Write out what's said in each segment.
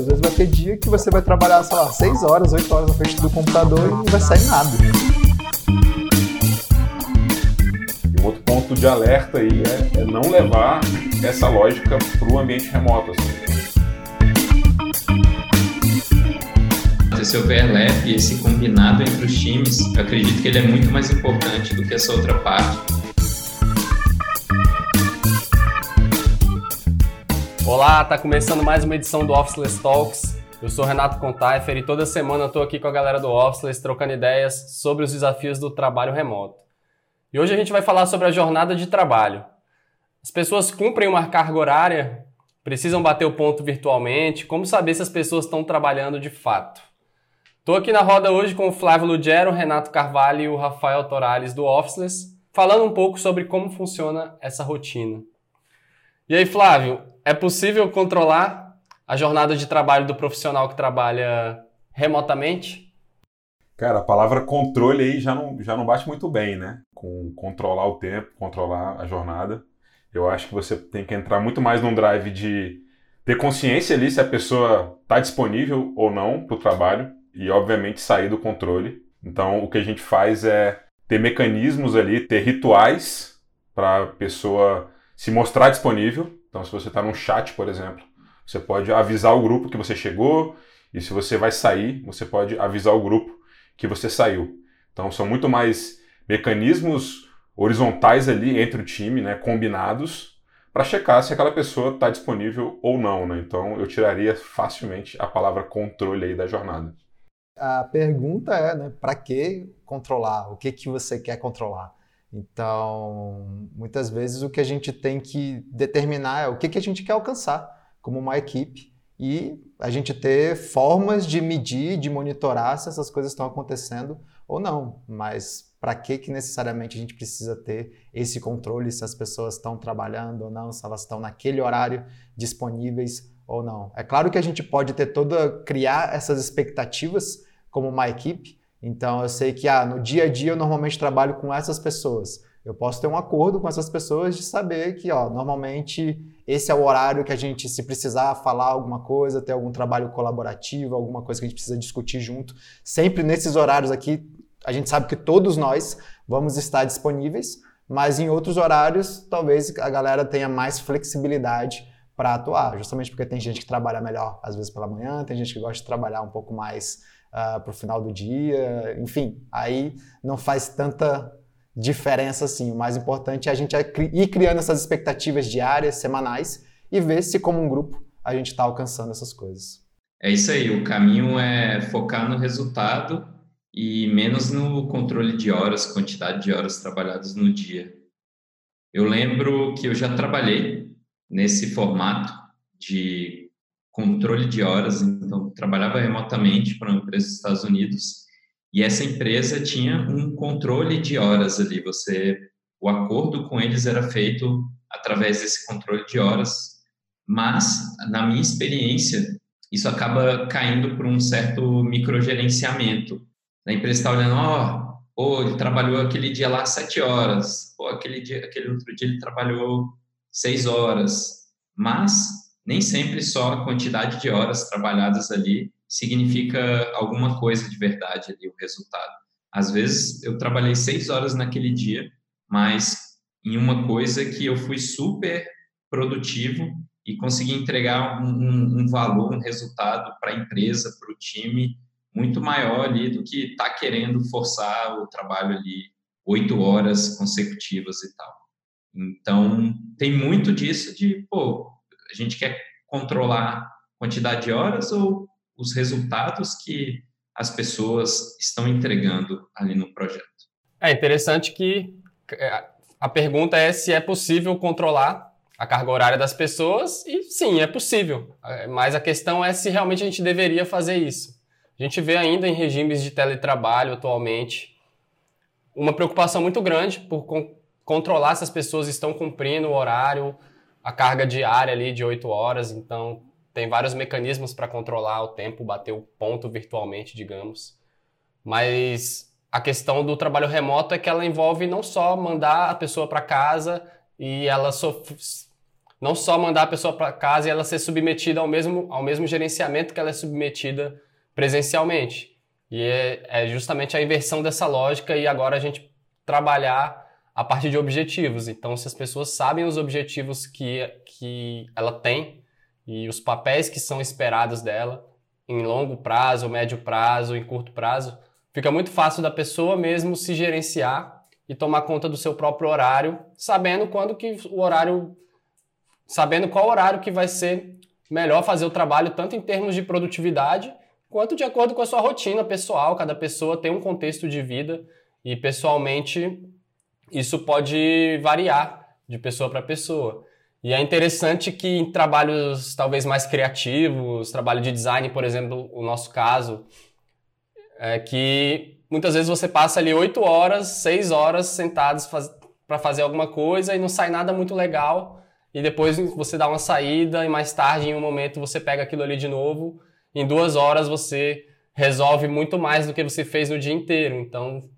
Às vezes vai ter dia que você vai trabalhar, sei lá, 6 horas, 8 horas na frente do computador e não vai sair nada. E um outro ponto de alerta aí é, é não levar essa lógica para o ambiente remoto. Assim. Esse overlap, esse combinado entre os times, eu acredito que ele é muito mais importante do que essa outra parte Olá, tá começando mais uma edição do Officeless Talks. Eu sou Renato Contaifer e toda semana tô aqui com a galera do Officeless trocando ideias sobre os desafios do trabalho remoto. E hoje a gente vai falar sobre a jornada de trabalho. As pessoas cumprem uma carga horária, precisam bater o ponto virtualmente, como saber se as pessoas estão trabalhando de fato? Tô aqui na roda hoje com o Flávio Lugero, Renato Carvalho e o Rafael Torales do Officeless, falando um pouco sobre como funciona essa rotina. E aí, Flávio, é possível controlar a jornada de trabalho do profissional que trabalha remotamente? Cara, a palavra controle aí já não, já não bate muito bem, né? Com controlar o tempo, controlar a jornada. Eu acho que você tem que entrar muito mais num drive de ter consciência ali se a pessoa está disponível ou não para o trabalho e, obviamente, sair do controle. Então, o que a gente faz é ter mecanismos ali, ter rituais para a pessoa se mostrar disponível então, se você está num chat, por exemplo, você pode avisar o grupo que você chegou, e se você vai sair, você pode avisar o grupo que você saiu. Então, são muito mais mecanismos horizontais ali entre o time, né, combinados, para checar se aquela pessoa está disponível ou não. Né? Então, eu tiraria facilmente a palavra controle aí da jornada. A pergunta é, né, para que controlar? O que, que você quer controlar? Então, muitas vezes o que a gente tem que determinar é o que, que a gente quer alcançar como uma equipe e a gente ter formas de medir, de monitorar se essas coisas estão acontecendo ou não. Mas para que, que necessariamente a gente precisa ter esse controle se as pessoas estão trabalhando ou não, se elas estão naquele horário disponíveis ou não? É claro que a gente pode ter toda criar essas expectativas como uma equipe, então eu sei que ah, no dia a dia eu normalmente trabalho com essas pessoas. Eu posso ter um acordo com essas pessoas de saber que, ó, normalmente esse é o horário que a gente, se precisar falar alguma coisa, ter algum trabalho colaborativo, alguma coisa que a gente precisa discutir junto, sempre nesses horários aqui, a gente sabe que todos nós vamos estar disponíveis, mas em outros horários, talvez a galera tenha mais flexibilidade para atuar, justamente porque tem gente que trabalha melhor às vezes pela manhã, tem gente que gosta de trabalhar um pouco mais uh, ah, para o final do dia, enfim, aí não faz tanta diferença assim. O mais importante é a gente ir criando essas expectativas diárias, semanais e ver se, como um grupo, a gente está alcançando essas coisas. É isso aí, o caminho é focar no resultado e menos no controle de horas, quantidade de horas trabalhadas no dia. Eu lembro que eu já trabalhei nesse formato de controle de horas, então trabalhava remotamente para uma empresa dos Estados Unidos e essa empresa tinha um controle de horas ali, você o acordo com eles era feito através desse controle de horas, mas na minha experiência isso acaba caindo por um certo microgerenciamento. A empresa está olhando, ó, oh, ele trabalhou aquele dia lá sete horas, ou aquele dia, aquele outro dia ele trabalhou seis horas, mas nem sempre só a quantidade de horas trabalhadas ali significa alguma coisa de verdade ali, o resultado. Às vezes eu trabalhei seis horas naquele dia, mas em uma coisa que eu fui super produtivo e consegui entregar um, um, um valor, um resultado para a empresa, para o time, muito maior ali do que tá querendo forçar o trabalho ali oito horas consecutivas e tal. Então, tem muito disso de, pô, a gente quer controlar a quantidade de horas ou os resultados que as pessoas estão entregando ali no projeto. É interessante que é, a pergunta é se é possível controlar a carga horária das pessoas e sim, é possível. É, mas a questão é se realmente a gente deveria fazer isso. A gente vê ainda em regimes de teletrabalho atualmente uma preocupação muito grande por controlar se as pessoas estão cumprindo o horário, a carga diária ali de 8 horas, então tem vários mecanismos para controlar o tempo, bater o ponto virtualmente, digamos. Mas a questão do trabalho remoto é que ela envolve não só mandar a pessoa para casa e ela não só mandar a pessoa para casa e ela ser submetida ao mesmo, ao mesmo gerenciamento que ela é submetida presencialmente. E é, é justamente a inversão dessa lógica e agora a gente trabalhar a partir de objetivos. Então, se as pessoas sabem os objetivos que, que ela tem e os papéis que são esperados dela em longo prazo, médio prazo, em curto prazo, fica muito fácil da pessoa mesmo se gerenciar e tomar conta do seu próprio horário, sabendo quando que o horário, sabendo qual horário que vai ser melhor fazer o trabalho, tanto em termos de produtividade, quanto de acordo com a sua rotina pessoal. Cada pessoa tem um contexto de vida e pessoalmente isso pode variar de pessoa para pessoa. E é interessante que em trabalhos talvez mais criativos, trabalho de design, por exemplo, o nosso caso, é que muitas vezes você passa ali oito horas, seis horas sentados faz... para fazer alguma coisa e não sai nada muito legal. E depois você dá uma saída e mais tarde, em um momento, você pega aquilo ali de novo. Em duas horas você resolve muito mais do que você fez no dia inteiro. Então,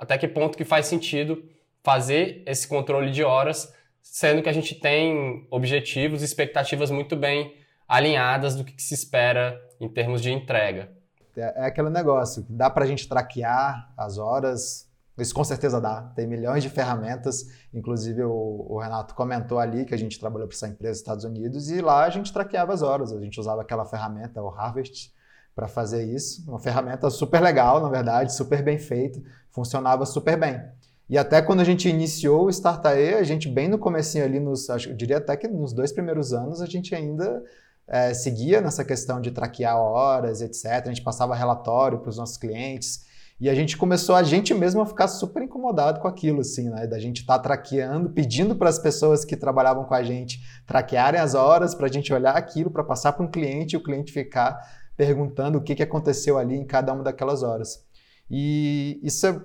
até que ponto que faz sentido fazer esse controle de horas, sendo que a gente tem objetivos e expectativas muito bem alinhadas do que se espera em termos de entrega. É, é aquele negócio, dá para a gente traquear as horas, isso com certeza dá. Tem milhões de ferramentas, inclusive o, o Renato comentou ali que a gente trabalhou para essa empresa nos Estados Unidos e lá a gente traqueava as horas. A gente usava aquela ferramenta, o Harvest, para fazer isso. Uma ferramenta super legal, na verdade, super bem feita, funcionava super bem. E até quando a gente iniciou o Startae, a gente bem no comecinho ali, nos, eu diria até que nos dois primeiros anos, a gente ainda é, seguia nessa questão de traquear horas, etc. A gente passava relatório para os nossos clientes. E a gente começou a gente mesmo a ficar super incomodado com aquilo, assim, né? Da gente estar tá traqueando, pedindo para as pessoas que trabalhavam com a gente traquearem as horas, para a gente olhar aquilo, para passar para um cliente e o cliente ficar perguntando o que, que aconteceu ali em cada uma daquelas horas. E isso é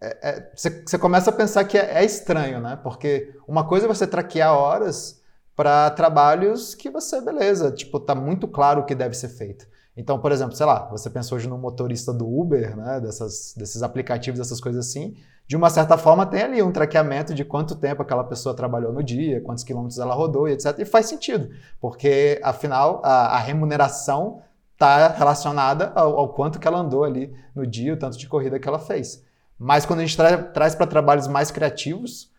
é, é, você, começa a pensar que é, é, estranho, né? Porque uma coisa é você traquear horas para trabalhos que você, beleza, tipo, tá muito claro o que deve ser feito. Então, por exemplo, sei lá, você pensou hoje no motorista do Uber, né? Dessas, desses aplicativos, dessas coisas assim. De uma certa forma, tem ali um traqueamento de quanto tempo aquela pessoa trabalhou no dia, quantos quilômetros ela rodou e etc. E faz sentido, porque afinal a, a remuneração está relacionada ao, ao, quanto que ela andou ali no dia, o tanto de corrida que ela fez. Mas quando a gente tra traz para trabalhos mais criativos,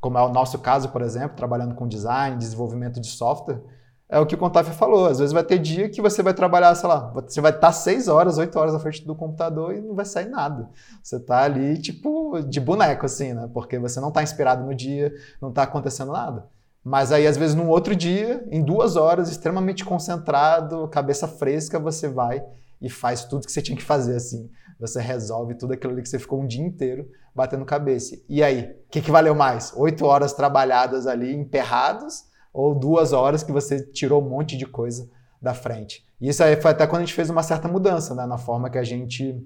como é o nosso caso, por exemplo, trabalhando com design, desenvolvimento de software, é o que o Contaf falou. Às vezes vai ter dia que você vai trabalhar, sei lá, você vai estar seis horas, oito horas na frente do computador e não vai sair nada. Você está ali, tipo, de boneco, assim, né? Porque você não está inspirado no dia, não está acontecendo nada. Mas aí, às vezes, num outro dia, em duas horas, extremamente concentrado, cabeça fresca, você vai e faz tudo que você tinha que fazer, assim você resolve tudo aquilo ali que você ficou um dia inteiro batendo cabeça. E aí, o que, que valeu mais? Oito horas trabalhadas ali, emperrados, ou duas horas que você tirou um monte de coisa da frente? E isso aí foi até quando a gente fez uma certa mudança né, na forma que a gente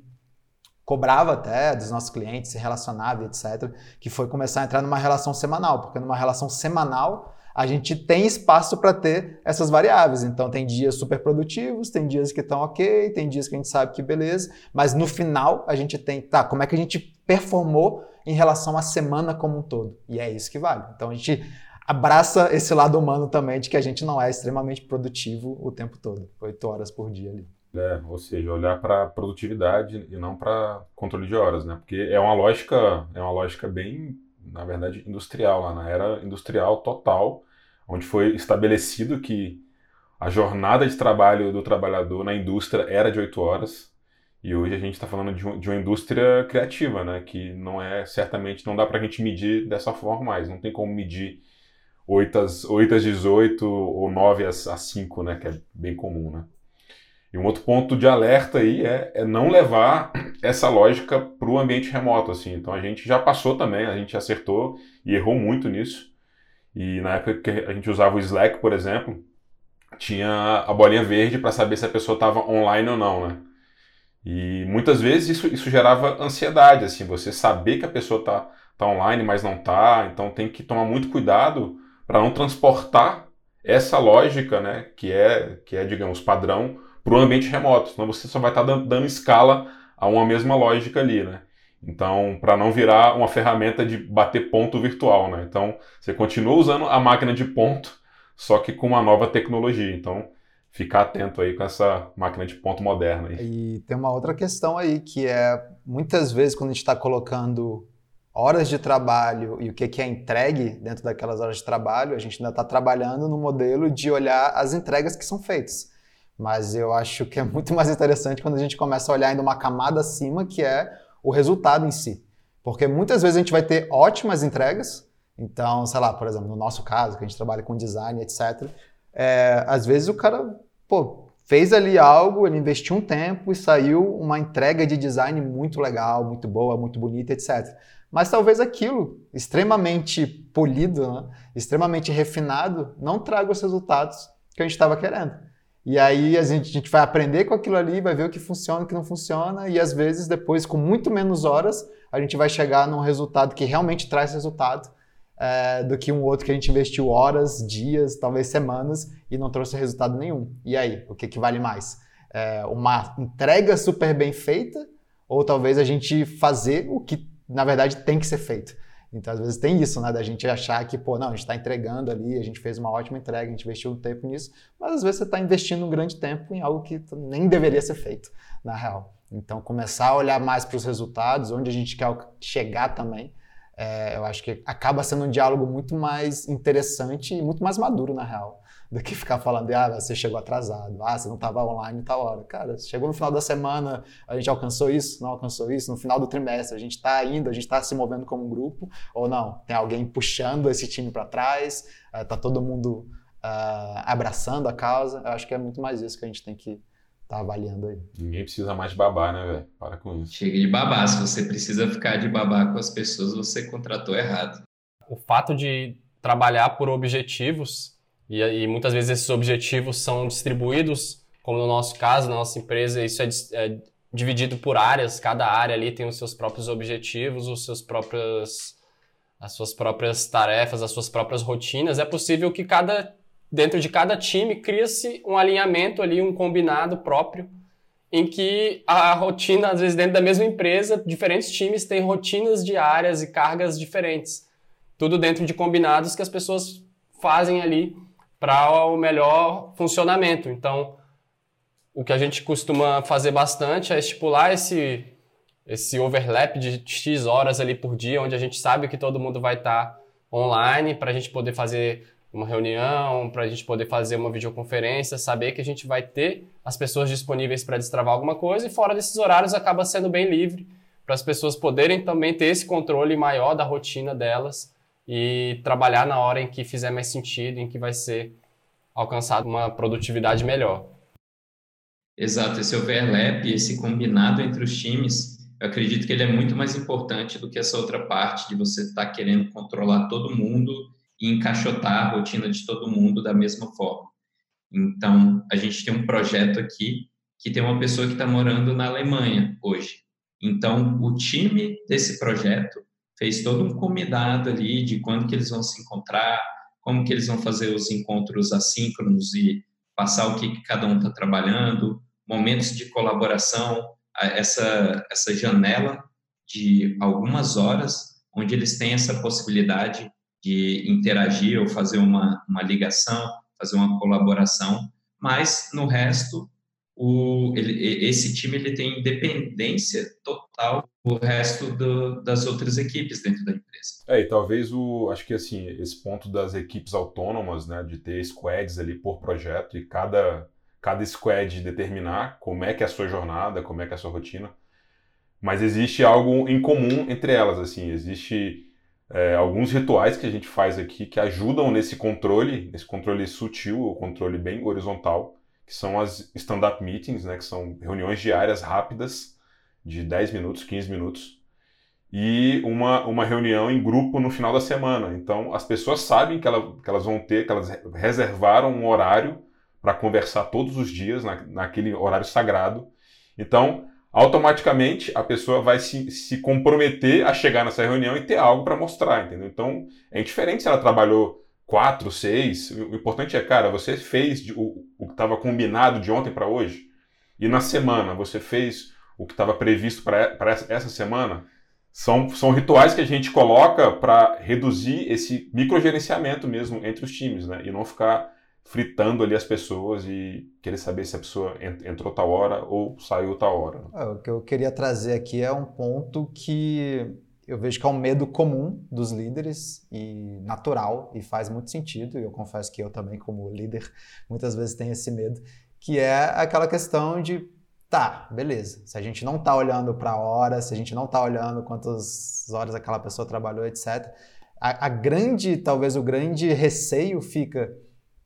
cobrava até dos nossos clientes, se relacionava, etc., que foi começar a entrar numa relação semanal, porque numa relação semanal a gente tem espaço para ter essas variáveis. Então, tem dias super produtivos, tem dias que estão ok, tem dias que a gente sabe que beleza, mas no final a gente tem, tá, como é que a gente performou em relação à semana como um todo? E é isso que vale. Então, a gente abraça esse lado humano também de que a gente não é extremamente produtivo o tempo todo, oito horas por dia ali. É, ou seja, olhar para produtividade e não para controle de horas, né? Porque é uma lógica, é uma lógica bem, na verdade, industrial lá na era industrial total onde foi estabelecido que a jornada de trabalho do trabalhador na indústria era de oito horas. E hoje a gente está falando de, um, de, uma indústria criativa, né? Que não é, certamente, não dá para a gente medir dessa forma mais. Não tem como medir 8 às, 8 às 18 ou 9 às, às 5, né? Que é bem comum, né? E um outro ponto de alerta aí é, é não levar essa lógica para o ambiente remoto, assim. Então a gente já passou também, a gente acertou e errou muito nisso. E na época que a gente usava o Slack, por exemplo, tinha a bolinha verde para saber se a pessoa estava online ou não, né? E muitas vezes isso, isso gerava ansiedade, assim, você saber que a pessoa está tá online, mas não está, então tem que tomar muito cuidado para não transportar essa lógica, né, que é, que é digamos, padrão, para o ambiente remoto, senão você só vai estar tá dando, escala a uma mesma lógica ali, né? Então, para não virar uma ferramenta de bater ponto virtual, né? Então, você continua usando a máquina de ponto, só que com uma nova tecnologia. Então, ficar atento aí com essa máquina de ponto moderna. Aí. E tem uma outra questão aí, que é muitas vezes quando a gente está colocando horas de trabalho e o que, que é entregue dentro daquelas horas de trabalho, a gente ainda está trabalhando no modelo de olhar as entregas que são feitas. Mas eu acho que é muito mais interessante quando a gente começa a olhar ainda uma camada acima, que é o resultado em si. Porque muitas vezes a gente vai ter ótimas entregas, então, sei lá, por exemplo, no nosso caso, que a gente trabalha com design, etc., é, às vezes o cara, pô, fez ali algo, ele investiu um tempo e saiu uma entrega de design muito legal, muito boa, muito bonita, etc. Mas talvez aquilo, extremamente polido, né, extremamente refinado, não traga os resultados que a gente estava querendo. E aí a gente, a gente vai aprender com aquilo ali, vai ver o que funciona, o que não funciona, e às vezes depois, com muito menos horas, a gente vai chegar num resultado que realmente traz resultado, é, do que um outro que a gente investiu horas, dias, talvez semanas e não trouxe resultado nenhum. E aí, o que, que vale mais? É, uma entrega super bem feita ou talvez a gente fazer o que na verdade tem que ser feito? Então, às vezes tem isso, né? Da gente achar que, pô, não, a gente está entregando ali, a gente fez uma ótima entrega, a gente investiu um tempo nisso, mas às vezes você está investindo um grande tempo em algo que nem deveria ser feito, na real. Então, começar a olhar mais para os resultados, onde a gente quer chegar também, é, eu acho que acaba sendo um diálogo muito mais interessante e muito mais maduro, na real, do que ficar falando de, ah, você chegou atrasado, ah, você não estava online tal hora. Cara, chegou no final da semana, a gente alcançou isso, não alcançou isso, no final do trimestre a gente está indo, a gente está se movendo como um grupo, ou não, tem alguém puxando esse time para trás, está é, todo mundo uh, abraçando a causa. Eu acho que é muito mais isso que a gente tem que tá avaliando aí. Ninguém precisa mais de babá, né, velho? Para com isso. Chega de babá. Se você precisa ficar de babá com as pessoas, você contratou errado. O fato de trabalhar por objetivos, e, e muitas vezes esses objetivos são distribuídos, como no nosso caso, na nossa empresa, isso é, é dividido por áreas, cada área ali tem os seus próprios objetivos, os seus próprios as suas próprias tarefas, as suas próprias rotinas. É possível que cada dentro de cada time cria-se um alinhamento ali, um combinado próprio, em que a rotina, às vezes dentro da mesma empresa, diferentes times têm rotinas diárias e cargas diferentes. Tudo dentro de combinados que as pessoas fazem ali para o melhor funcionamento. Então, o que a gente costuma fazer bastante é estipular esse, esse overlap de X horas ali por dia, onde a gente sabe que todo mundo vai estar tá online para a gente poder fazer uma reunião, para a gente poder fazer uma videoconferência, saber que a gente vai ter as pessoas disponíveis para destravar alguma coisa e fora desses horários acaba sendo bem livre para as pessoas poderem também ter esse controle maior da rotina delas e trabalhar na hora em que fizer mais sentido, em que vai ser alcançada uma produtividade melhor. Exato, esse overlap, esse combinado entre os times, eu acredito que ele é muito mais importante do que essa outra parte de você estar tá querendo controlar todo mundo e encaixotar a rotina de todo mundo da mesma forma. Então, a gente tem um projeto aqui que tem uma pessoa que está morando na Alemanha hoje. Então, o time desse projeto fez todo um combinado ali de quando que eles vão se encontrar, como que eles vão fazer os encontros assíncronos e passar o que, que cada um está trabalhando, momentos de colaboração, essa, essa janela de algumas horas onde eles têm essa possibilidade de interagir ou fazer uma, uma ligação, fazer uma colaboração, mas no resto o, ele, esse time ele tem independência total do resto do, das outras equipes dentro da empresa. É, e talvez o, acho que assim, esse ponto das equipes autônomas, né, de ter squads ali por projeto e cada, cada squad determinar como é que é a sua jornada, como é que é a sua rotina, mas existe algo em comum entre elas, assim, existe é, alguns rituais que a gente faz aqui que ajudam nesse controle, nesse controle sutil, o controle bem horizontal, que são as stand-up meetings, né, que são reuniões diárias rápidas, de 10 minutos, 15 minutos, e uma, uma reunião em grupo no final da semana. Então, as pessoas sabem que, ela, que elas vão ter, que elas reservaram um horário para conversar todos os dias, na, naquele horário sagrado. Então, automaticamente a pessoa vai se, se comprometer a chegar nessa reunião e ter algo para mostrar, entendeu? Então, é diferente se ela trabalhou quatro, seis. O importante é, cara, você fez o, o que estava combinado de ontem para hoje, e na semana você fez o que estava previsto para essa semana. são, são rituais que a gente coloca para reduzir esse microgerenciamento mesmo entre os times, né? E não ficar fritando ali as pessoas e querer saber se a pessoa entrou tal hora ou saiu tal hora. É, o que eu queria trazer aqui é um ponto que eu vejo que é um medo comum dos líderes e natural e faz muito sentido. E eu confesso que eu também, como líder, muitas vezes tenho esse medo, que é aquela questão de tá, beleza. Se a gente não tá olhando para a hora, se a gente não tá olhando quantas horas aquela pessoa trabalhou, etc. A, a grande, talvez o grande receio fica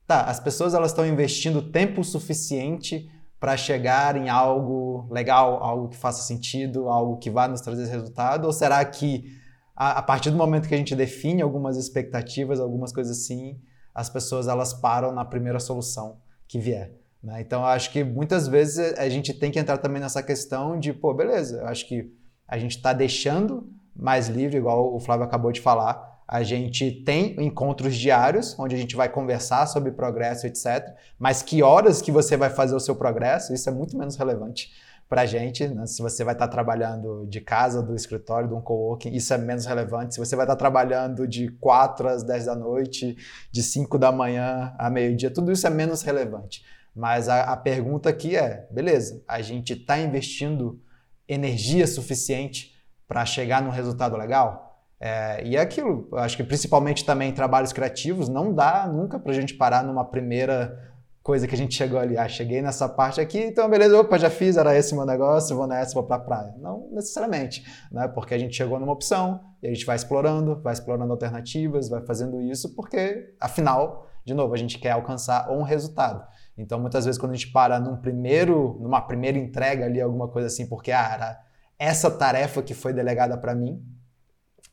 tá, as pessoas elas estão investindo tempo suficiente para chegar em algo legal, algo que faça sentido, algo que vá nos trazer resultado? Ou será que a, a, partir do momento que a gente define algumas expectativas, algumas coisas assim, as pessoas elas param na primeira solução que vier? Né? Então, acho que muitas vezes a gente tem que entrar também nessa questão de, pô, beleza, eu acho que a gente está deixando mais livre, igual o Flávio acabou de falar, a gente tem encontros diários, onde a gente vai conversar sobre progresso, etc. Mas que horas que você vai fazer o seu progresso, isso é muito menos relevante para a gente. Né? Se você vai estar tá trabalhando de casa, do escritório, de um coworking, isso é menos relevante. Se você vai estar tá trabalhando de 4 às 10 da noite, de 5 da manhã a meio-dia, tudo isso é menos relevante. Mas a, a pergunta aqui é: beleza, a gente está investindo energia suficiente para chegar num resultado legal? É, e é aquilo, acho que principalmente também trabalhos criativos, não dá nunca para a gente parar numa primeira coisa que a gente chegou ali. Ah, cheguei nessa parte aqui, então beleza, opa, já fiz, era esse meu negócio, vou nessa, vou para a praia. Não necessariamente, né? porque a gente chegou numa opção e a gente vai explorando, vai explorando alternativas, vai fazendo isso, porque afinal, de novo, a gente quer alcançar um resultado. Então, muitas vezes, quando a gente para num primeiro, numa primeira entrega ali, alguma coisa assim, porque ah, era essa tarefa que foi delegada para mim,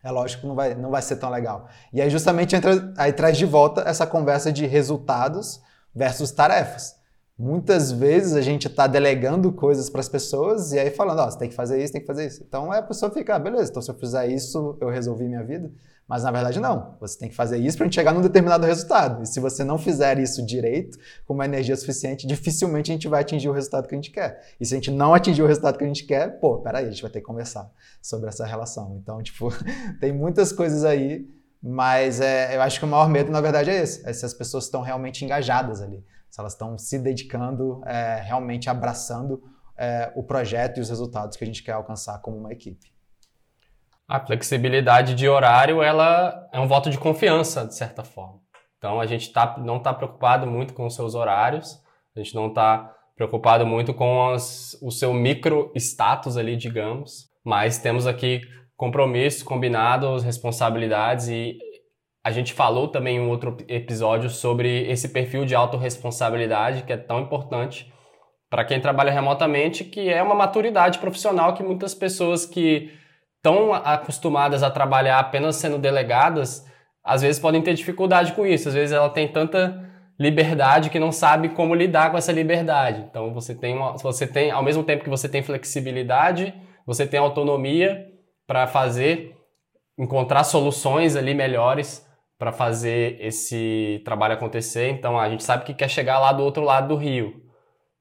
é lógico que não vai, não vai ser tão legal. E aí justamente entra, aí traz de volta essa conversa de resultados versus tarefas. Muitas vezes a gente está delegando coisas para as pessoas e aí falando, ó, oh, você tem que fazer isso, tem que fazer isso. Então a pessoa fica, ah, beleza, então se eu fizer isso, eu resolvi minha vida. Mas na verdade não. Você tem que fazer isso para a gente chegar num determinado resultado. E se você não fizer isso direito, com uma energia suficiente, dificilmente a gente vai atingir o resultado que a gente quer. E se a gente não atingir o resultado que a gente quer, pô, peraí, a gente vai ter que conversar sobre essa relação. Então, tipo, tem muitas coisas aí, mas é, eu acho que o maior medo, na verdade, é esse. É se as pessoas estão realmente engajadas ali. Se elas estão se dedicando, é, realmente abraçando é, o projeto e os resultados que a gente quer alcançar como uma equipe. A flexibilidade de horário ela é um voto de confiança, de certa forma. Então a gente tá, não está preocupado muito com os seus horários, a gente não está preocupado muito com as, o seu micro status ali, digamos, mas temos aqui compromissos combinados, responsabilidades e a gente falou também em um outro episódio sobre esse perfil de autorresponsabilidade que é tão importante para quem trabalha remotamente, que é uma maturidade profissional que muitas pessoas que tão acostumadas a trabalhar apenas sendo delegadas, às vezes podem ter dificuldade com isso. Às vezes ela tem tanta liberdade que não sabe como lidar com essa liberdade. Então você tem, uma, você tem ao mesmo tempo que você tem flexibilidade, você tem autonomia para fazer, encontrar soluções ali melhores para fazer esse trabalho acontecer. Então a gente sabe que quer chegar lá do outro lado do rio.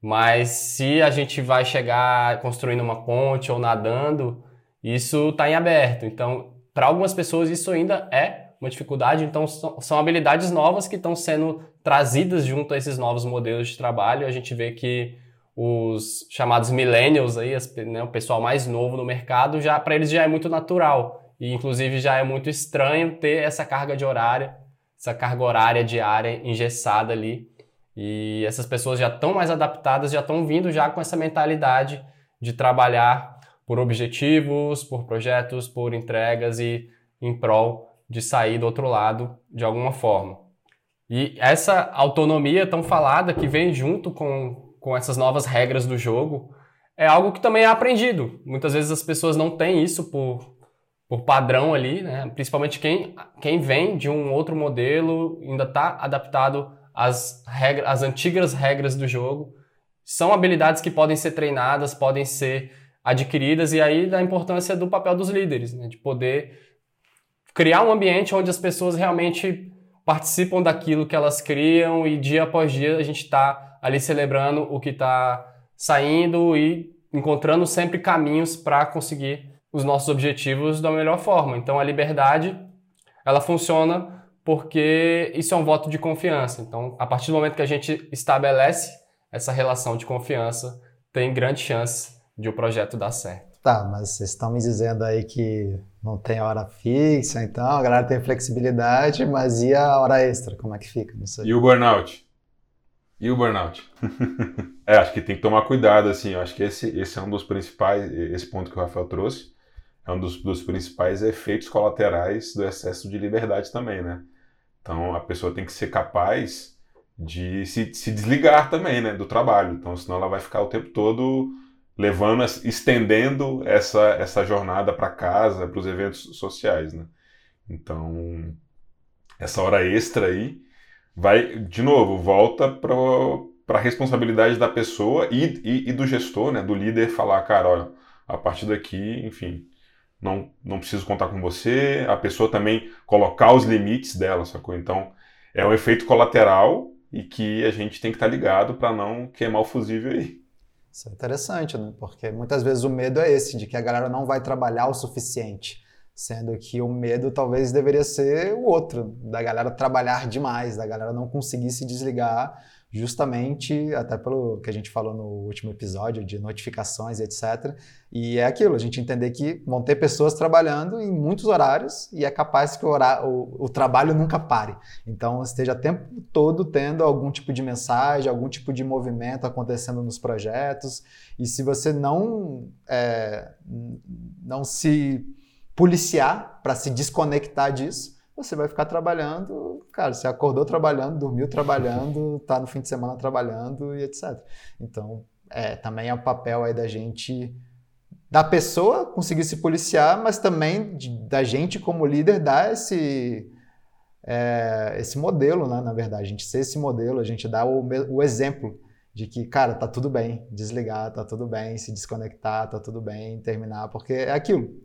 Mas se a gente vai chegar construindo uma ponte ou nadando, isso está em aberto. Então, para algumas pessoas, isso ainda é uma dificuldade. Então, são habilidades novas que estão sendo trazidas junto a esses novos modelos de trabalho. A gente vê que os chamados millennials, aí, né, o pessoal mais novo no mercado, já para eles já é muito natural. E, inclusive, já é muito estranho ter essa carga de horário, essa carga horária diária engessada ali. E essas pessoas já estão mais adaptadas, já estão vindo já com essa mentalidade de trabalhar por objetivos, por projetos, por entregas e em prol de sair do outro lado de alguma forma. E essa autonomia tão falada que vem junto com, com essas novas regras do jogo é algo que também é aprendido. Muitas vezes as pessoas não têm isso por, por padrão ali, né? principalmente quem, quem vem de um outro modelo, ainda está adaptado às, regras, às antigas regras do jogo. São habilidades que podem ser treinadas, podem ser adquiridas, e aí da importância do papel dos líderes, né? de poder criar um ambiente onde as pessoas realmente participam daquilo que elas criam e dia após dia a gente está ali celebrando o que está saindo e encontrando sempre caminhos para conseguir os nossos objetivos da melhor forma. Então a liberdade, ela funciona porque isso é um voto de confiança. Então, a partir do momento que a gente estabelece essa relação de confiança, tem grande chance de o projeto dar certo. Tá, mas vocês estão me dizendo aí que não tem hora fixa, então a galera tem flexibilidade, mas e a hora extra? Como é que fica? Não sei. E o burnout? E o burnout? é, acho que tem que tomar cuidado, assim. Eu acho que esse, esse é um dos principais, esse ponto que o Rafael trouxe, é um dos, dos principais efeitos colaterais do excesso de liberdade também, né? Então a pessoa tem que ser capaz de se, se desligar também, né, do trabalho. Então, senão ela vai ficar o tempo todo levando, estendendo essa, essa jornada para casa, para os eventos sociais, né? Então, essa hora extra aí vai, de novo, volta para a responsabilidade da pessoa e, e, e, do gestor, né, do líder, falar, cara, olha, a partir daqui, enfim, não, não preciso contar com você, a pessoa também colocar os limites dela, sacou? Então, é um efeito colateral e que a gente tem que estar tá ligado para não queimar o fusível aí. Isso é interessante, né? Porque muitas vezes o medo é esse, de que a galera não vai trabalhar o suficiente. Sendo que o medo talvez deveria ser o outro, da galera trabalhar demais, da galera não conseguir se desligar justamente até pelo que a gente falou no último episódio de notificações etc. E é aquilo, a gente entender que vão ter pessoas trabalhando em muitos horários e é capaz que o, horário, o, o trabalho nunca pare. Então esteja o tempo todo tendo algum tipo de mensagem, algum tipo de movimento acontecendo nos projetos. E se você não, é, não se policiar para se desconectar disso, você vai ficar trabalhando, cara, você acordou trabalhando, dormiu trabalhando, tá no fim de semana trabalhando e etc. Então, é, também é o papel aí da gente, da pessoa conseguir se policiar, mas também de, da gente como líder dar esse, é, esse modelo, né, na verdade, a gente ser esse modelo, a gente dar o, o exemplo de que, cara, tá tudo bem desligar, tá tudo bem se desconectar, tá tudo bem terminar, porque é aquilo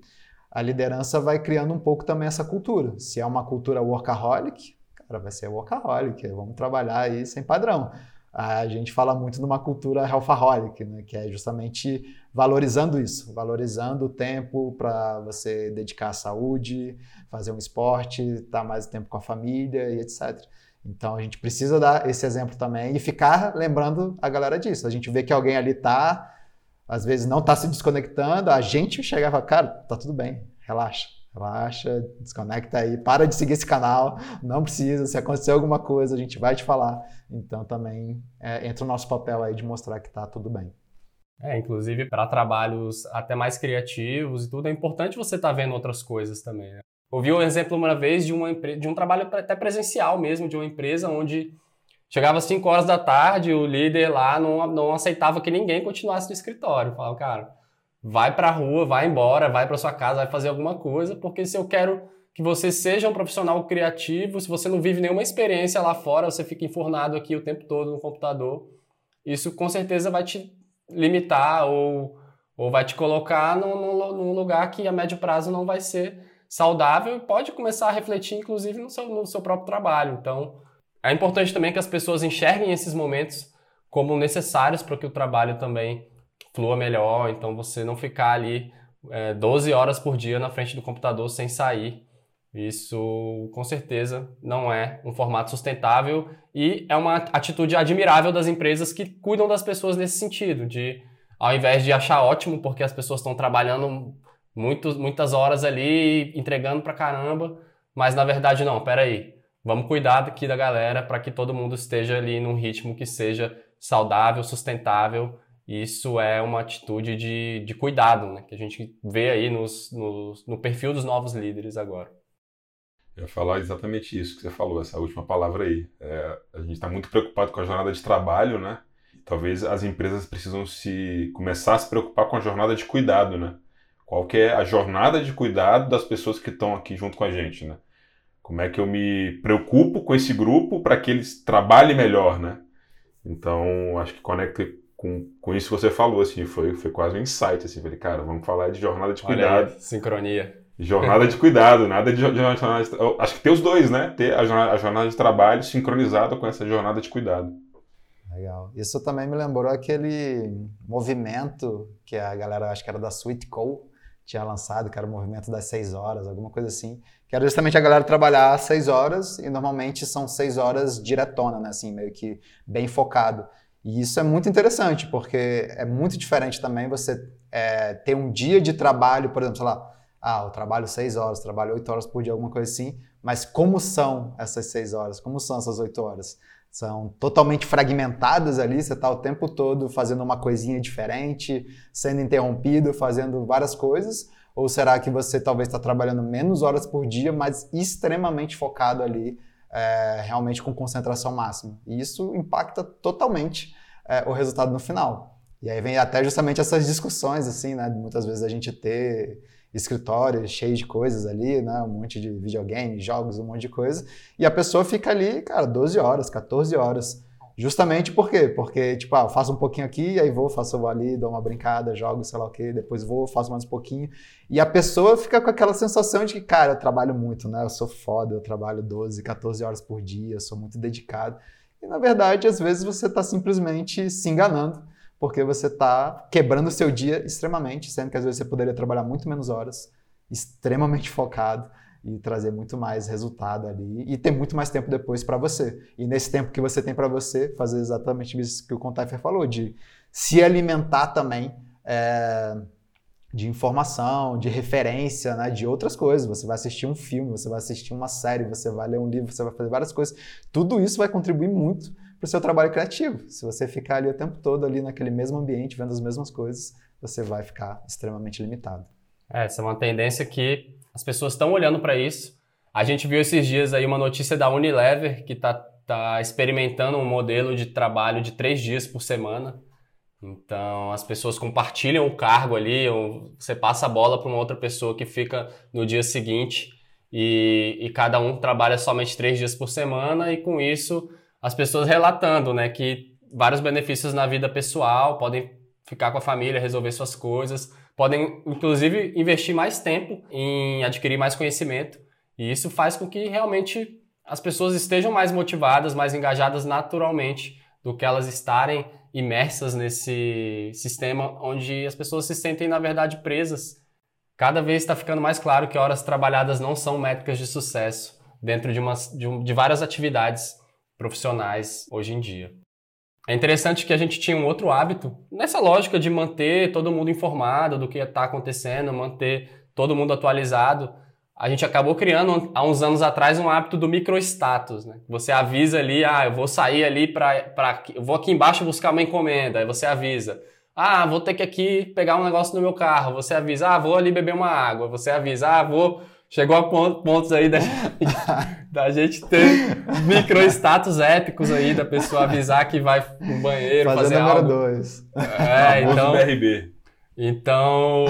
a liderança vai criando um pouco também essa cultura. Se é uma cultura workaholic, cara, vai ser workaholic, vamos trabalhar aí sem padrão. A gente fala muito de uma cultura healthaholic, né, que é justamente valorizando isso, valorizando o tempo para você dedicar à saúde, fazer um esporte, estar mais tempo com a família e etc. Então a gente precisa dar esse exemplo também e ficar lembrando a galera disso. A gente vê que alguém ali está às vezes não está se desconectando, a gente chega fala, cara, tá tudo bem, relaxa, relaxa, desconecta aí, para de seguir esse canal, não precisa, se acontecer alguma coisa, a gente vai te falar. Então também é, entra o nosso papel aí de mostrar que tá tudo bem. É, inclusive para trabalhos até mais criativos e tudo, é importante você estar tá vendo outras coisas também. Né? Ouvi um exemplo uma vez de, uma, de um trabalho até presencial mesmo, de uma empresa onde Chegava às 5 horas da tarde, o líder lá não, não aceitava que ninguém continuasse no escritório. Falava, cara, vai pra rua, vai embora, vai pra sua casa, vai fazer alguma coisa, porque se eu quero que você seja um profissional criativo, se você não vive nenhuma experiência lá fora, você fica enfornado aqui o tempo todo no computador, isso com certeza vai te limitar ou, ou vai te colocar num, num lugar que a médio prazo não vai ser saudável e pode começar a refletir, inclusive, no seu, no seu próprio trabalho. Então, é importante também que as pessoas enxerguem esses momentos como necessários para que o trabalho também flua melhor. Então, você não ficar ali é, 12 horas por dia na frente do computador sem sair. Isso, com certeza, não é um formato sustentável e é uma atitude admirável das empresas que cuidam das pessoas nesse sentido, de ao invés de achar ótimo porque as pessoas estão trabalhando muito, muitas horas ali, entregando pra caramba, mas na verdade não, peraí, Vamos cuidar aqui da galera para que todo mundo esteja ali num ritmo que seja saudável, sustentável. Isso é uma atitude de, de cuidado, né? Que a gente vê aí nos, nos, no perfil dos novos líderes agora. Eu ia falar exatamente isso que você falou, essa última palavra aí. É, a gente está muito preocupado com a jornada de trabalho, né? Talvez as empresas precisam se começar a se preocupar com a jornada de cuidado, né? Qual que é a jornada de cuidado das pessoas que estão aqui junto com a gente, né? Como é que eu me preocupo com esse grupo para que eles trabalhem melhor, né? Então, acho que conecta com, com isso que você falou, assim, foi, foi quase um insight, assim, falei, cara, vamos falar de jornada de cuidado. Aí, sincronia. Jornada de cuidado, nada de jornada de, Acho que ter os dois, né? Ter a jornada, a jornada de trabalho sincronizada com essa jornada de cuidado. Legal. Isso também me lembrou aquele movimento que a galera, acho que era da Sweet Co, tinha lançado, que era o movimento das seis horas, alguma coisa assim, que era justamente a galera trabalhar seis horas, e normalmente são seis horas diretona, né, assim, meio que bem focado. E isso é muito interessante, porque é muito diferente também você é, ter um dia de trabalho, por exemplo, sei lá, ah, eu trabalho seis horas, trabalho oito horas por dia, alguma coisa assim, mas como são essas seis horas? Como são essas oito horas? São totalmente fragmentadas ali, você está o tempo todo fazendo uma coisinha diferente, sendo interrompido, fazendo várias coisas, ou será que você talvez está trabalhando menos horas por dia, mas extremamente focado ali, é, realmente com concentração máxima? E isso impacta totalmente é, o resultado no final. E aí vem até justamente essas discussões, assim, né? Muitas vezes a gente ter escritório cheio de coisas ali, né? Um monte de videogame, jogos, um monte de coisa. E a pessoa fica ali, cara, 12 horas, 14 horas. Justamente por quê? Porque, tipo, ah, eu faço um pouquinho aqui, aí vou, faço ali, dou uma brincada, jogo, sei lá o quê, depois vou, faço mais um pouquinho. E a pessoa fica com aquela sensação de que, cara, eu trabalho muito, né? Eu sou foda, eu trabalho 12, 14 horas por dia, sou muito dedicado. E, na verdade, às vezes você está simplesmente se enganando porque você está quebrando o seu dia extremamente, sendo que às vezes você poderia trabalhar muito menos horas, extremamente focado e trazer muito mais resultado ali e ter muito mais tempo depois para você. E nesse tempo que você tem para você, fazer exatamente isso que o Contaifer falou, de se alimentar também é, de informação, de referência, né, de outras coisas. Você vai assistir um filme, você vai assistir uma série, você vai ler um livro, você vai fazer várias coisas. Tudo isso vai contribuir muito para o seu trabalho criativo. Se você ficar ali o tempo todo ali naquele mesmo ambiente, vendo as mesmas coisas, você vai ficar extremamente limitado. É, essa é uma tendência que as pessoas estão olhando para isso. A gente viu esses dias aí uma notícia da Unilever que está tá experimentando um modelo de trabalho de três dias por semana. Então as pessoas compartilham o cargo ali, ou você passa a bola para uma outra pessoa que fica no dia seguinte e, e cada um trabalha somente três dias por semana e com isso as pessoas relatando, né, que vários benefícios na vida pessoal, podem ficar com a família, resolver suas coisas, podem inclusive investir mais tempo em adquirir mais conhecimento, e isso faz com que realmente as pessoas estejam mais motivadas, mais engajadas naturalmente do que elas estarem imersas nesse sistema onde as pessoas se sentem na verdade presas. Cada vez está ficando mais claro que horas trabalhadas não são métricas de sucesso dentro de, uma, de, um, de várias atividades profissionais hoje em dia. É interessante que a gente tinha um outro hábito nessa lógica de manter todo mundo informado do que está acontecendo, manter todo mundo atualizado. A gente acabou criando há uns anos atrás um hábito do microstatus, né? Você avisa ali, ah, eu vou sair ali para, eu vou aqui embaixo buscar uma encomenda, aí você avisa. Ah, vou ter que aqui pegar um negócio no meu carro. Você avisa, ah, vou ali beber uma água. Você avisa, ah, vou Chegou a pontos aí da, da gente ter micro status épicos aí, da pessoa avisar que vai no banheiro, fazer, fazer algo. dois. É, então... BRB. Então,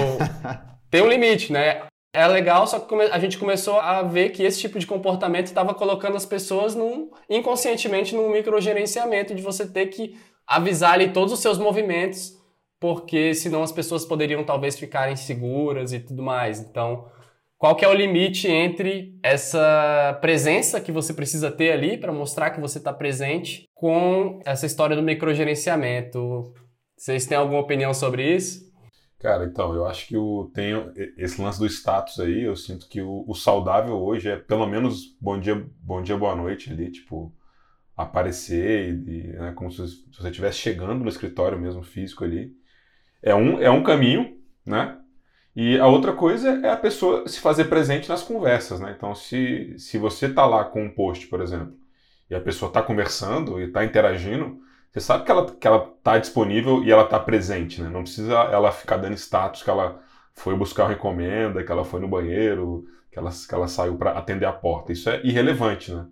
tem um limite, né? É legal, só que a gente começou a ver que esse tipo de comportamento estava colocando as pessoas num, inconscientemente num microgerenciamento de você ter que avisar ali todos os seus movimentos, porque senão as pessoas poderiam talvez ficar inseguras e tudo mais. Então, qual que é o limite entre essa presença que você precisa ter ali para mostrar que você está presente com essa história do microgerenciamento? Vocês têm alguma opinião sobre isso? Cara, então, eu acho que eu tenho esse lance do status aí, eu sinto que o, o saudável hoje é pelo menos bom dia, bom dia, boa noite ali, tipo, aparecer e, né, como se, se você estivesse chegando no escritório mesmo físico ali. É um, é um caminho, né? E a outra coisa é a pessoa se fazer presente nas conversas, né? Então, se, se você está lá com um post, por exemplo, e a pessoa está conversando e está interagindo, você sabe que ela que ela está disponível e ela está presente, né? Não precisa ela ficar dando status que ela foi buscar uma encomenda, que ela foi no banheiro, que ela, que ela saiu para atender a porta. Isso é irrelevante, né?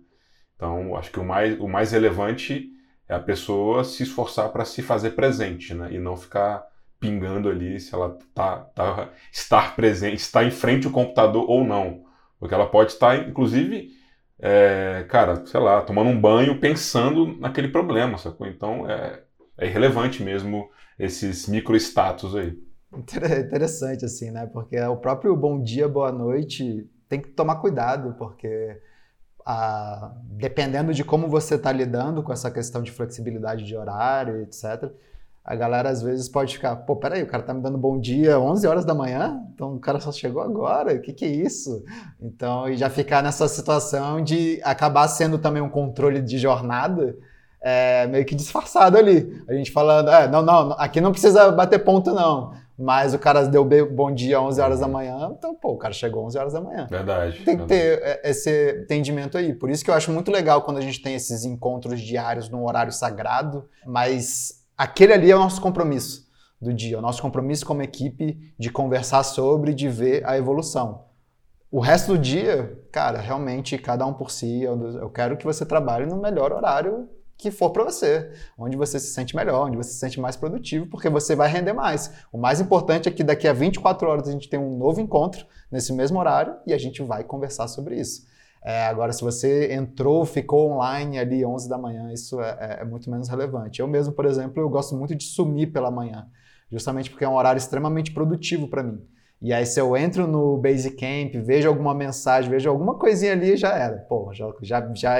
Então, acho que o mais, o mais relevante é a pessoa se esforçar para se fazer presente, né? E não ficar pingando ali se ela tá, tá estar presente, está em frente ao computador ou não. Porque ela pode estar, inclusive, é, cara, sei lá, tomando um banho pensando naquele problema, sacou? Então é, é irrelevante mesmo esses microstatus aí. Interessante, assim, né? Porque o próprio bom dia, boa noite tem que tomar cuidado, porque a, dependendo de como você está lidando com essa questão de flexibilidade de horário, etc., a galera às vezes pode ficar, pô, peraí, o cara tá me dando bom dia 11 horas da manhã, então o cara só chegou agora, o que que é isso? Então, e já ficar nessa situação de acabar sendo também um controle de jornada, é, meio que disfarçado ali. A gente falando, é, não, não, aqui não precisa bater ponto não, mas o cara deu bom dia 11 horas da manhã, então, pô, o cara chegou 11 horas da manhã. Verdade. Tem que verdade. ter é, esse entendimento aí. Por isso que eu acho muito legal quando a gente tem esses encontros diários num horário sagrado, mas aquele ali é o nosso compromisso do dia, o nosso compromisso como equipe de conversar sobre, de ver a evolução. O resto do dia, cara, realmente cada um por si, eu, eu quero que você trabalhe no melhor horário que for para você, onde você se sente melhor, onde você se sente mais produtivo, porque você vai render mais. O mais importante é que daqui a 24 horas a gente tem um novo encontro nesse mesmo horário e a gente vai conversar sobre isso. É, agora, se você entrou, ficou online ali 11 da manhã, isso é, é, é, muito menos relevante. Eu mesmo, por exemplo, eu gosto muito de sumir pela manhã, justamente porque é um horário extremamente produtivo para mim. E aí, se eu entro no Basecamp, vejo alguma mensagem, vejo alguma coisinha ali, já era. Pô, já, já, já,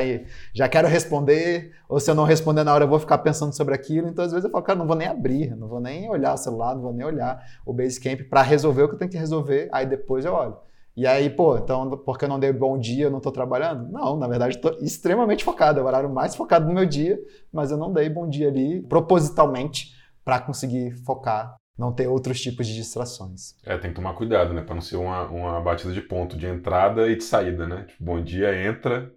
já quero responder, ou se eu não responder na hora, eu vou ficar pensando sobre aquilo. Então, às vezes, eu falo, cara, não vou nem abrir, não vou nem olhar o celular, não vou nem olhar o Basecamp para resolver o que eu tenho que resolver, aí depois eu olho. E aí, pô, então, porque eu não dei bom dia, eu não estou trabalhando? Não, na verdade, estou extremamente focado, é o horário mais focado no meu dia, mas eu não dei bom dia ali propositalmente para conseguir focar não ter outros tipos de distrações. É, tem que tomar cuidado, né? Para não ser uma, uma batida de ponto de entrada e de saída, né? Tipo, bom dia entra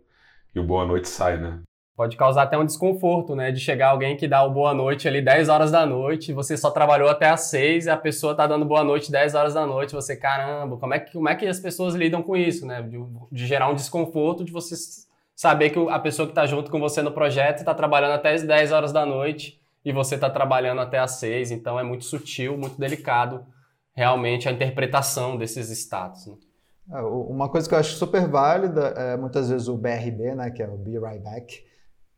e o boa noite sai, né? Pode causar até um desconforto, né? De chegar alguém que dá o boa noite ali 10 horas da noite, você só trabalhou até às 6 e a pessoa tá dando boa noite 10 horas da noite, você, caramba, como é que, como é que as pessoas lidam com isso, né? De, de gerar um desconforto, de você saber que a pessoa que está junto com você no projeto está trabalhando até as 10 horas da noite e você está trabalhando até às seis, então é muito sutil, muito delicado realmente a interpretação desses status. Né? É, uma coisa que eu acho super válida é muitas vezes o BRB, né, que é o Be Right Back,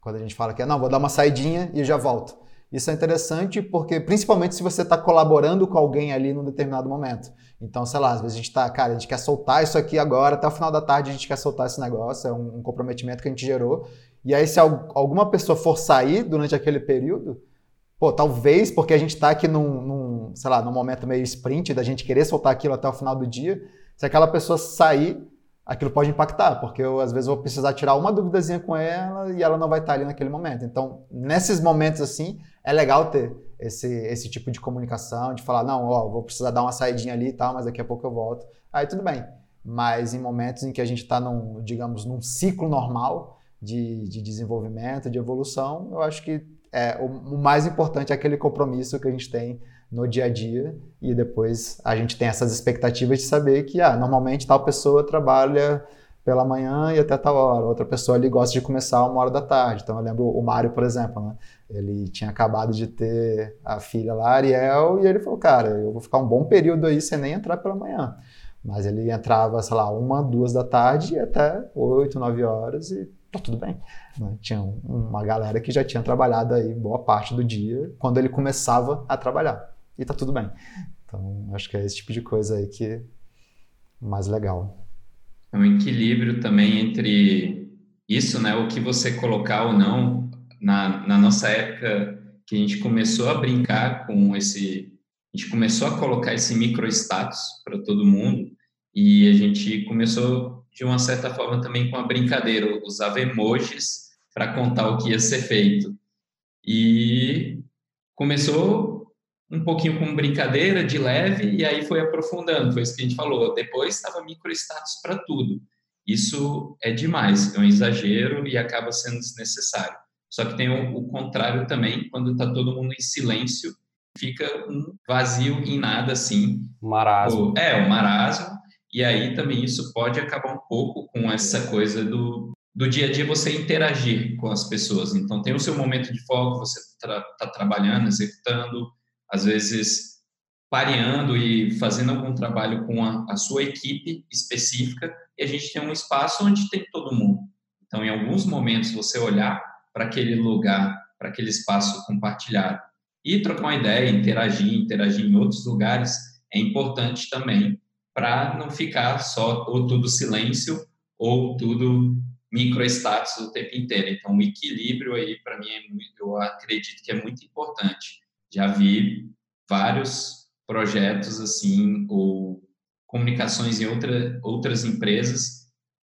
quando a gente fala que é, não, vou dar uma saidinha e já volto. Isso é interessante porque, principalmente se você está colaborando com alguém ali num determinado momento. Então, sei lá, às vezes a gente está, cara, a gente quer soltar isso aqui agora, até o final da tarde a gente quer soltar esse negócio, é um, um comprometimento que a gente gerou. E aí, se alguma pessoa for sair durante aquele período, Pô, talvez porque a gente está aqui num, num, sei lá, num momento meio sprint da gente querer soltar aquilo até o final do dia, se aquela pessoa sair, aquilo pode impactar, porque eu às vezes vou precisar tirar uma duvidazinha com ela e ela não vai estar ali naquele momento. Então, nesses momentos assim, é legal ter esse, esse tipo de comunicação, de falar, não, ó, vou precisar dar uma saidinha ali e tal, mas daqui a pouco eu volto. Aí tudo bem. Mas em momentos em que a gente está num, digamos, num ciclo normal de, de desenvolvimento, de evolução, eu acho que é, o, o, mais importante é aquele compromisso que a gente tem no dia a dia e depois a gente tem essas expectativas de saber que ah, normalmente tal pessoa trabalha pela manhã e até tal hora, outra pessoa ali gosta de começar uma hora da tarde. Então eu lembro o Mário, por exemplo, né? ele tinha acabado de ter a filha lá, Ariel, e ele falou, cara, eu vou ficar um bom período aí sem nem entrar pela manhã. Mas ele entrava, sei lá, uma, duas da tarde e até oito, nove horas e tá tudo bem. Né? Tinha uma galera que já tinha trabalhado aí boa parte do dia quando ele começava a trabalhar. E tá tudo bem. Então, acho que é esse tipo de coisa aí que é mais legal. É um equilíbrio também entre isso, né? O que você colocar ou não. Na, na nossa época que a gente começou a brincar com esse... A gente começou a colocar esse micro-status para todo mundo e a gente começou de uma certa forma também com a brincadeira, usava emojis para contar o que ia ser feito. E começou um pouquinho com brincadeira, de leve, e aí foi aprofundando, foi isso que a gente falou. Depois estava microstatus para tudo. Isso é demais, é um exagero e acaba sendo desnecessário. Só que tem o, o contrário também, quando está todo mundo em silêncio, fica um vazio em nada assim. Marasmo. é, o marasmo e aí também isso pode acabar um pouco com essa coisa do, do dia a dia você interagir com as pessoas. Então tem o seu momento de foco, você está tra trabalhando, executando, às vezes pareando e fazendo algum trabalho com a, a sua equipe específica, e a gente tem um espaço onde tem todo mundo. Então, em alguns momentos, você olhar para aquele lugar, para aquele espaço compartilhado e trocar uma ideia, interagir, interagir em outros lugares é importante também para não ficar só ou tudo silêncio ou tudo microstatus o tempo inteiro. Então, o equilíbrio aí, para mim, é muito, eu acredito que é muito importante. Já vi vários projetos assim, ou comunicações em outra, outras empresas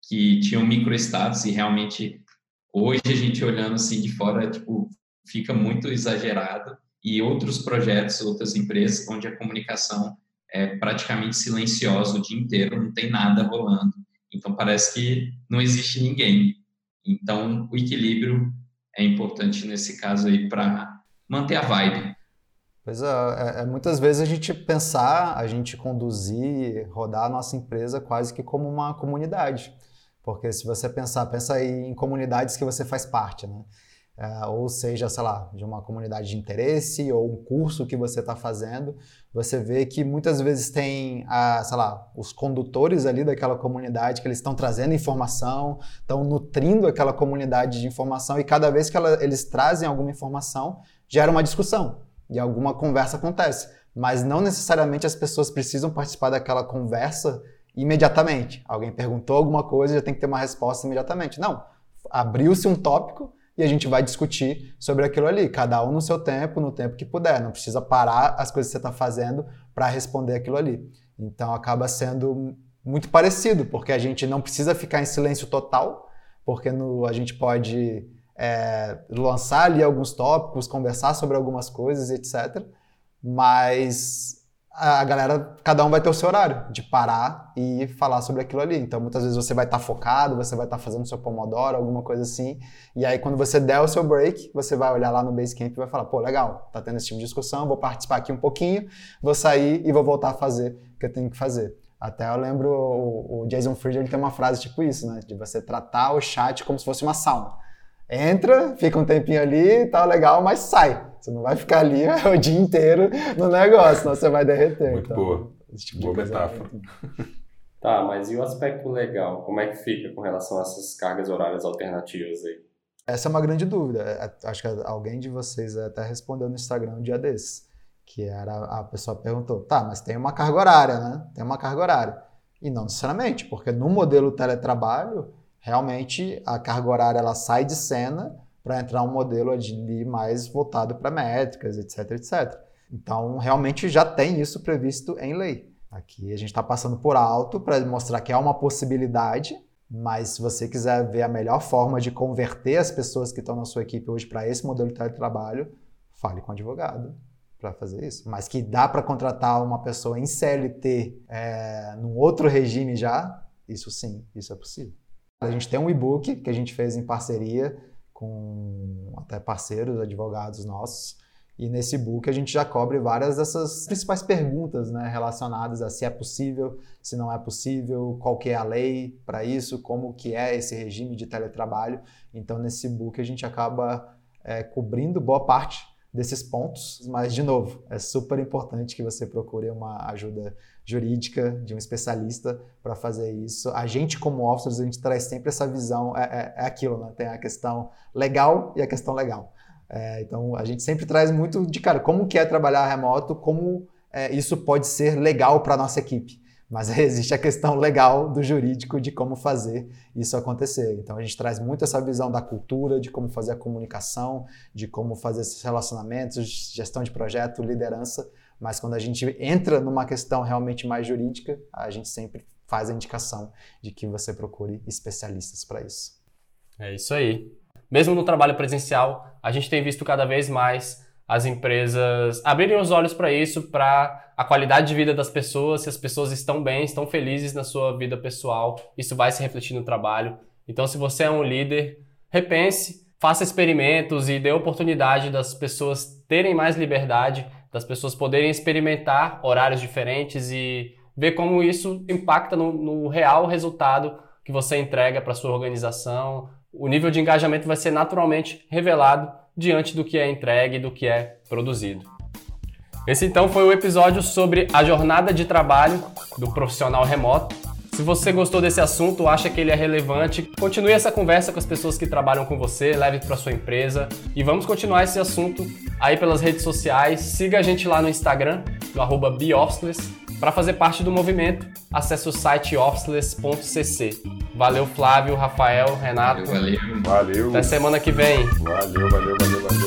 que tinham microestados e realmente hoje a gente olhando assim de fora, tipo, fica muito exagerado e outros projetos, outras empresas onde a comunicação é praticamente silenciosa o dia inteiro, não tem nada rolando. Então parece que não existe ninguém. Então o equilíbrio é importante nesse caso aí para manter a vibe. Pois é, é, é, muitas vezes a gente pensar, a gente conduzir, rodar a nossa empresa quase que como uma comunidade. Porque se você pensar, pensa em comunidades que você faz parte, né? É, ou seja, sei lá, de uma comunidade de interesse ou um curso que você está fazendo, você vê que muitas vezes tem, a, sei lá, os condutores ali daquela comunidade que eles estão trazendo informação, estão nutrindo aquela comunidade de informação e cada vez que ela, eles trazem alguma informação, gera uma discussão e alguma conversa acontece. Mas não necessariamente as pessoas precisam participar daquela conversa imediatamente. Alguém perguntou alguma coisa, já tem que ter uma resposta imediatamente. Não. Abriu-se um tópico e a gente vai discutir sobre aquilo ali, cada um no seu tempo, no tempo que puder. Não precisa parar as coisas que você está fazendo para responder aquilo ali. Então acaba sendo muito parecido, porque a gente não precisa ficar em silêncio total, porque no, a gente pode é, lançar ali alguns tópicos, conversar sobre algumas coisas, etc. Mas a galera, cada um vai ter o seu horário de parar e falar sobre aquilo ali. Então, muitas vezes você vai estar tá focado, você vai estar tá fazendo seu pomodoro, alguma coisa assim. E aí, quando você der o seu break, você vai olhar lá no Basecamp e vai falar: pô, legal, tá tendo esse tipo de discussão, vou participar aqui um pouquinho, vou sair e vou voltar a fazer o que eu tenho que fazer. Até eu lembro o, Jason Fried, ele tem uma frase tipo isso, né? De você tratar o chat como se fosse uma sauna. Entra, fica um tempinho ali, tá legal, mas sai. Você não vai ficar ali o dia inteiro no negócio, senão você vai derreter. Muito então, boa. Tipo boa metáfora. Tá, mas e o aspecto legal? Como é que fica com relação a essas cargas horárias alternativas aí? Essa é uma grande dúvida. É, acho que alguém de vocês até respondeu no Instagram um dia desses. Que era, a pessoa perguntou, tá, mas tem uma carga horária, né? Tem uma carga horária. E não necessariamente, porque no modelo teletrabalho, realmente a carga horária ela sai de cena para entrar um modelo ali mais voltado para métricas, etc, etc. Então, realmente já tem isso previsto em lei. Aqui a gente está passando por alto para mostrar que é uma possibilidade, mas se você quiser ver a melhor forma de converter as pessoas que estão na sua equipe hoje para esse modelo de teletrabalho, fale com o advogado para fazer isso. Mas que dá para contratar uma pessoa em CLT é, num outro regime já, isso sim, isso é possível. A gente tem um e-book que a gente fez em parceria com até parceiros, advogados nossos, e nesse book a gente já cobre várias dessas principais perguntas né, relacionadas a se é possível, se não é possível, qual que é a lei para isso, como que é esse regime de teletrabalho. Então nesse book a gente acaba é, cobrindo boa parte desses pontos, mas de novo, é super importante que você procure uma ajuda jurídica de um especialista para fazer isso. A gente como officers, a gente traz sempre essa visão, é, é, é aquilo, né? Tem a questão legal e a questão legal. É, então a gente sempre traz muito de cara como que é trabalhar remoto, como é, isso pode ser legal para nossa equipe. Mas existe a questão legal do jurídico de como fazer isso acontecer. Então a gente traz muito essa visão da cultura, de como fazer a comunicação, de como fazer esses relacionamentos, gestão de projeto, liderança. Mas quando a gente entra numa questão realmente mais jurídica, a gente sempre faz a indicação de que você procure especialistas para isso. É isso aí. Mesmo no trabalho presencial, a gente tem visto cada vez mais as empresas abrirem os olhos para isso, para a qualidade de vida das pessoas, se as pessoas estão bem, estão felizes na sua vida pessoal, isso vai se refletir no trabalho. Então, se você é um líder, repense, faça experimentos e dê oportunidade das pessoas terem mais liberdade, das pessoas poderem experimentar horários diferentes e ver como isso impacta no, no real resultado que você entrega para sua organização. O nível de engajamento vai ser naturalmente revelado diante do que é entregue e do que é produzido. Esse então foi o episódio sobre a jornada de trabalho do profissional remoto. Se você gostou desse assunto, acha que ele é relevante, continue essa conversa com as pessoas que trabalham com você, leve para sua empresa e vamos continuar esse assunto aí pelas redes sociais. Siga a gente lá no Instagram, no arroba para fazer parte do movimento, acesse o site officeless.cc. Valeu, Flávio, Rafael, Renato. Valeu, valeu. Até semana que vem. Valeu, valeu, valeu, valeu.